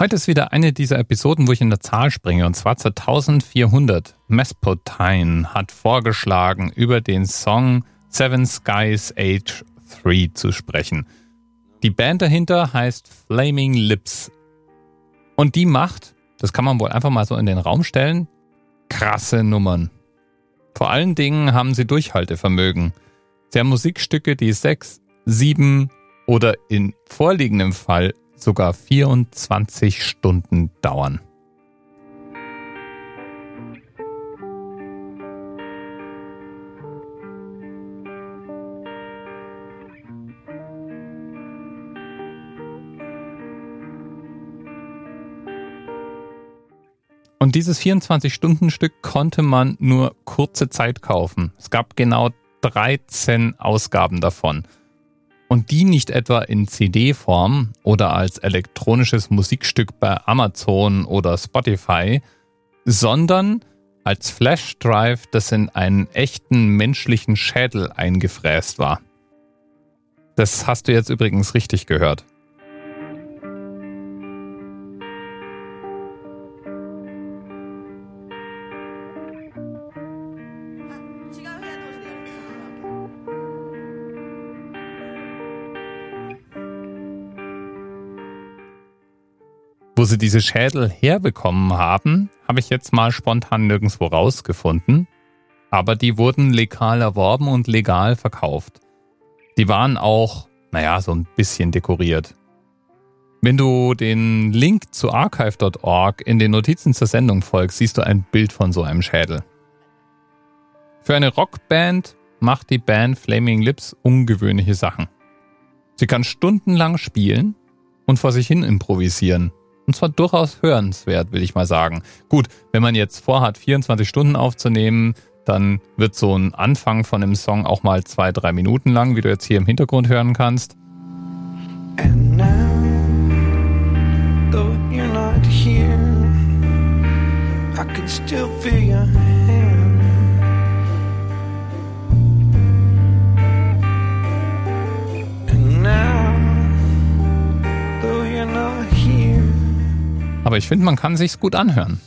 Heute ist wieder eine dieser Episoden, wo ich in der Zahl springe, und zwar zur 1400. Mespotine hat vorgeschlagen, über den Song Seven Skies Age 3 zu sprechen. Die Band dahinter heißt Flaming Lips. Und die macht, das kann man wohl einfach mal so in den Raum stellen, krasse Nummern. Vor allen Dingen haben sie Durchhaltevermögen. Sie haben Musikstücke, die sechs, sieben oder in vorliegendem Fall sogar 24 Stunden dauern. Und dieses 24-Stunden-Stück konnte man nur kurze Zeit kaufen. Es gab genau 13 Ausgaben davon und die nicht etwa in CD-Form oder als elektronisches Musikstück bei Amazon oder Spotify, sondern als Flash-Drive, das in einen echten menschlichen Schädel eingefräst war. Das hast du jetzt übrigens richtig gehört. Wo sie diese Schädel herbekommen haben, habe ich jetzt mal spontan nirgendwo rausgefunden. Aber die wurden legal erworben und legal verkauft. Die waren auch, naja, so ein bisschen dekoriert. Wenn du den Link zu archive.org in den Notizen zur Sendung folgst, siehst du ein Bild von so einem Schädel. Für eine Rockband macht die Band Flaming Lips ungewöhnliche Sachen. Sie kann stundenlang spielen und vor sich hin improvisieren. Und zwar durchaus hörenswert, will ich mal sagen. Gut, wenn man jetzt vorhat, 24 Stunden aufzunehmen, dann wird so ein Anfang von einem Song auch mal zwei, drei Minuten lang, wie du jetzt hier im Hintergrund hören kannst. And now, though you're not here, I can still feel your hand. Aber ich finde, man kann sich's gut anhören.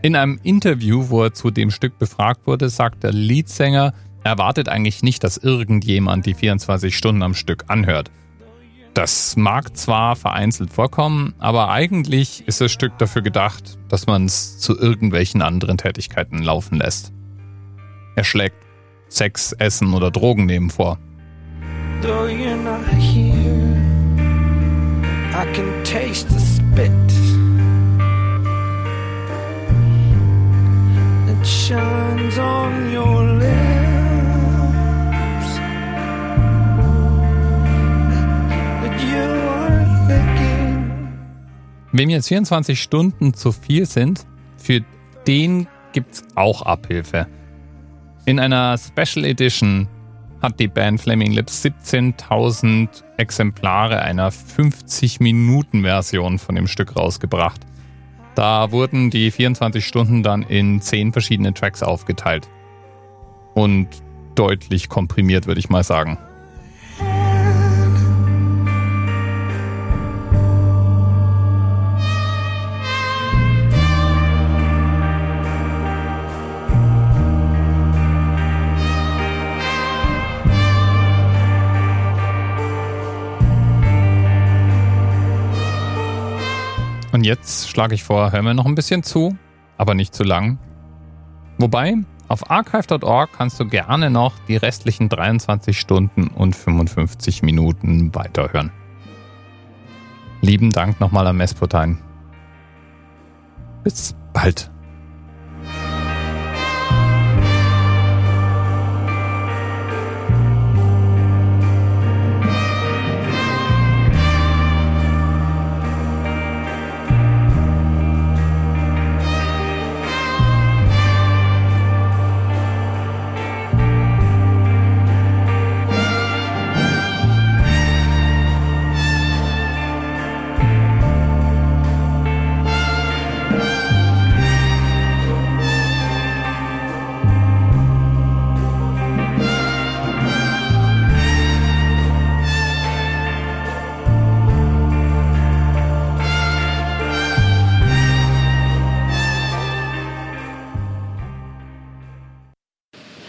In einem Interview, wo er zu dem Stück befragt wurde, sagt der Leadsänger, er erwartet eigentlich nicht, dass irgendjemand die 24 Stunden am Stück anhört. Das mag zwar vereinzelt vorkommen, aber eigentlich ist das Stück dafür gedacht, dass man es zu irgendwelchen anderen Tätigkeiten laufen lässt. Er schlägt Sex, Essen oder Drogen nehmen vor. Though you're not here, I can taste the spit. shines on your lips. That you are. Wem jetzt 24 Stunden zu viel sind, für den gibt's auch Abhilfe. In einer Special Edition hat die Band Flaming Lips 17.000 Exemplare einer 50-Minuten-Version von dem Stück rausgebracht. Da wurden die 24 Stunden dann in 10 verschiedene Tracks aufgeteilt. Und deutlich komprimiert, würde ich mal sagen. Und jetzt schlage ich vor, hören wir noch ein bisschen zu, aber nicht zu lang. Wobei, auf archive.org kannst du gerne noch die restlichen 23 Stunden und 55 Minuten weiterhören. Lieben Dank nochmal an Mespotein. Bis bald.